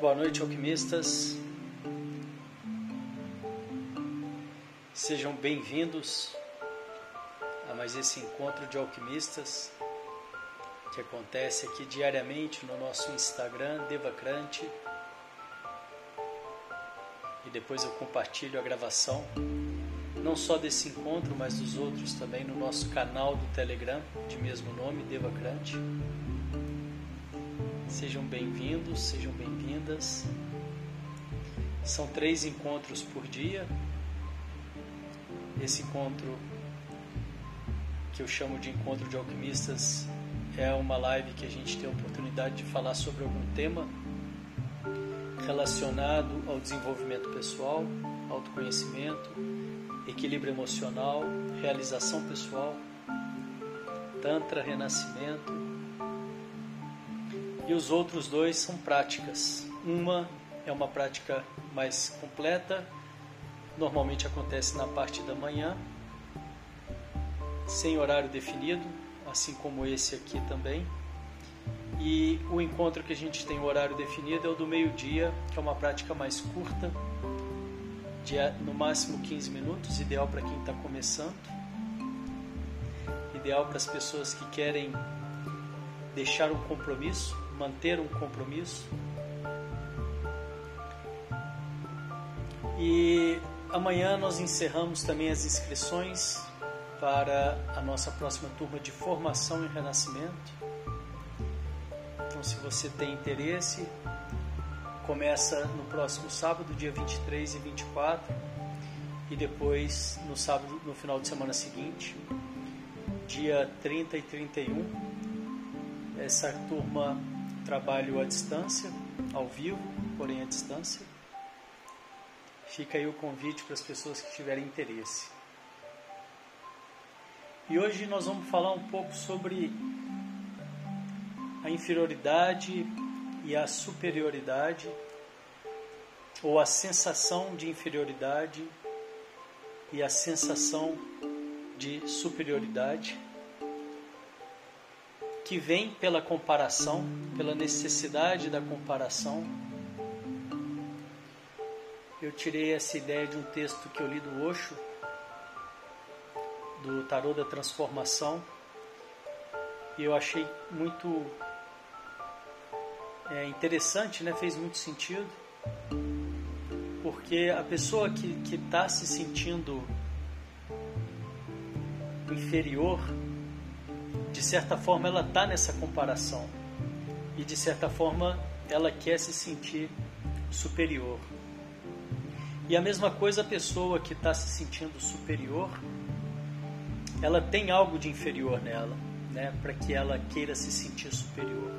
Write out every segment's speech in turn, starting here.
Boa noite, alquimistas. Sejam bem-vindos a mais esse encontro de alquimistas que acontece aqui diariamente no nosso Instagram, Devacrante. E depois eu compartilho a gravação, não só desse encontro, mas dos outros também no nosso canal do Telegram, de mesmo nome, Devacrante. Sejam bem-vindos, sejam bem-vindas. São três encontros por dia. Esse encontro, que eu chamo de encontro de alquimistas, é uma live que a gente tem a oportunidade de falar sobre algum tema relacionado ao desenvolvimento pessoal, autoconhecimento, equilíbrio emocional, realização pessoal, Tantra, renascimento e os outros dois são práticas. Uma é uma prática mais completa, normalmente acontece na parte da manhã, sem horário definido, assim como esse aqui também. E o encontro que a gente tem o horário definido é o do meio-dia, que é uma prática mais curta, de no máximo 15 minutos, ideal para quem está começando, ideal para as pessoas que querem deixar um compromisso manter um compromisso. E amanhã nós encerramos também as inscrições para a nossa próxima turma de formação em renascimento. Então, se você tem interesse, começa no próximo sábado, dia 23 e 24, e depois no sábado, no final de semana seguinte, dia 30 e 31. Essa turma trabalho à distância, ao vivo, porém à distância. Fica aí o convite para as pessoas que tiverem interesse. E hoje nós vamos falar um pouco sobre a inferioridade e a superioridade, ou a sensação de inferioridade e a sensação de superioridade que vem pela comparação, pela necessidade da comparação. Eu tirei essa ideia de um texto que eu li do Osho, do Tarô da Transformação, e eu achei muito é, interessante, né? fez muito sentido, porque a pessoa que está se sentindo inferior de certa forma ela está nessa comparação e de certa forma ela quer se sentir superior. E a mesma coisa a pessoa que está se sentindo superior, ela tem algo de inferior nela, né, para que ela queira se sentir superior.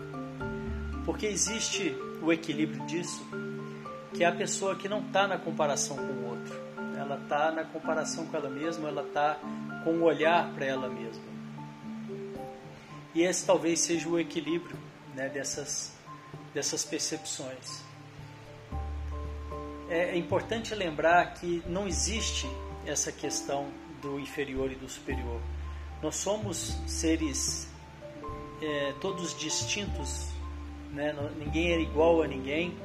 Porque existe o equilíbrio disso, que é a pessoa que não está na comparação com o outro, ela está na comparação com ela mesma, ela está com o olhar para ela mesma. E esse talvez seja o equilíbrio né, dessas, dessas percepções. É, é importante lembrar que não existe essa questão do inferior e do superior. Nós somos seres é, todos distintos, né? ninguém é igual a ninguém,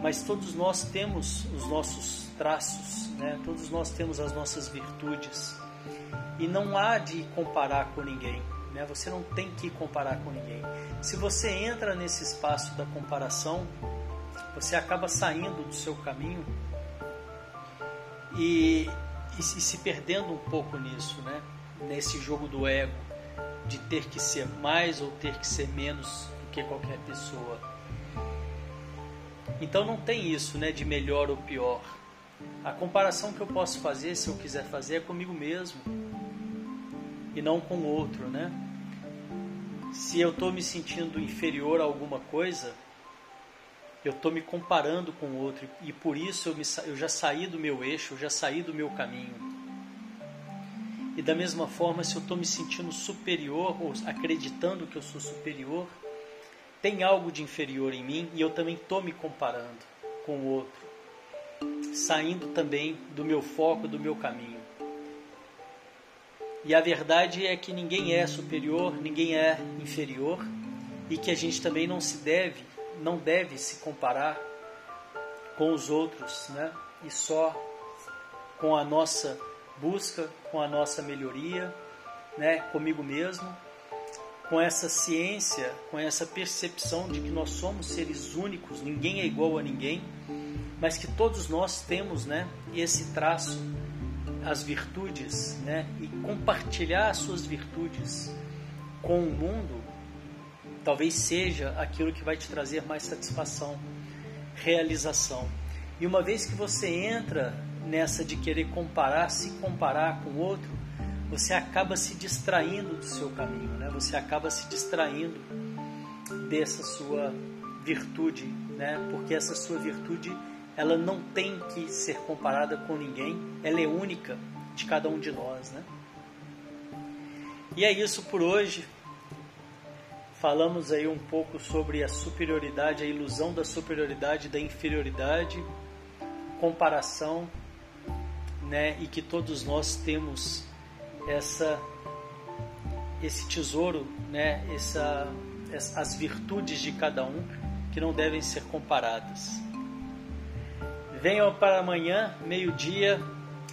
mas todos nós temos os nossos traços, né? todos nós temos as nossas virtudes e não há de comparar com ninguém. Né? Você não tem que comparar com ninguém. Se você entra nesse espaço da comparação, você acaba saindo do seu caminho e, e, se perdendo um pouco nisso, né? nesse jogo do ego, de ter que ser mais ou ter que ser menos do que qualquer pessoa. Então não tem isso né, de melhor ou pior. A comparação que eu posso fazer, se eu quiser fazer, é comigo mesmo e não com o outro, né? Se eu estou me sentindo inferior a alguma coisa, eu estou me comparando com o outro e por isso eu, me, eu já saí do meu eixo, eu já saí do meu caminho. E da mesma forma, se eu estou me sentindo superior ou acreditando que eu sou superior, tem algo de inferior em mim e eu também estou me comparando com o outro, saindo também do meu foco, do meu caminho. E a verdade é que ninguém é superior, ninguém é inferior e que a gente também não se deve, não deve se comparar com os outros, né? E só com a nossa busca, com a nossa melhoria, né? Comigo mesmo, com essa ciência, com essa percepção de que nós somos seres únicos, ninguém é igual a ninguém, mas que todos nós temos, né? Esse traço, as virtudes, né? E compartilhar as suas virtudes com o mundo, talvez seja aquilo que vai te trazer mais satisfação, realização. E uma vez que você entra nessa de querer comparar, se comparar com o outro, você acaba se distraindo do seu caminho, né? Você acaba se distraindo dessa sua virtude, né? Porque essa sua virtude, ela não tem que ser comparada com ninguém, ela é única de cada um de nós, né? E é isso por hoje. Falamos aí um pouco sobre a superioridade, a ilusão da superioridade da inferioridade, comparação, né? E que todos nós temos essa esse tesouro, né? Essa, as virtudes de cada um que não devem ser comparadas. Venham para amanhã, meio-dia,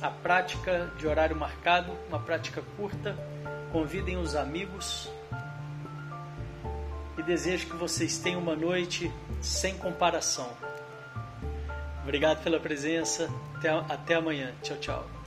a prática de horário marcado, uma prática curta. Convidem os amigos e desejo que vocês tenham uma noite sem comparação. Obrigado pela presença. Até, até amanhã. Tchau, tchau.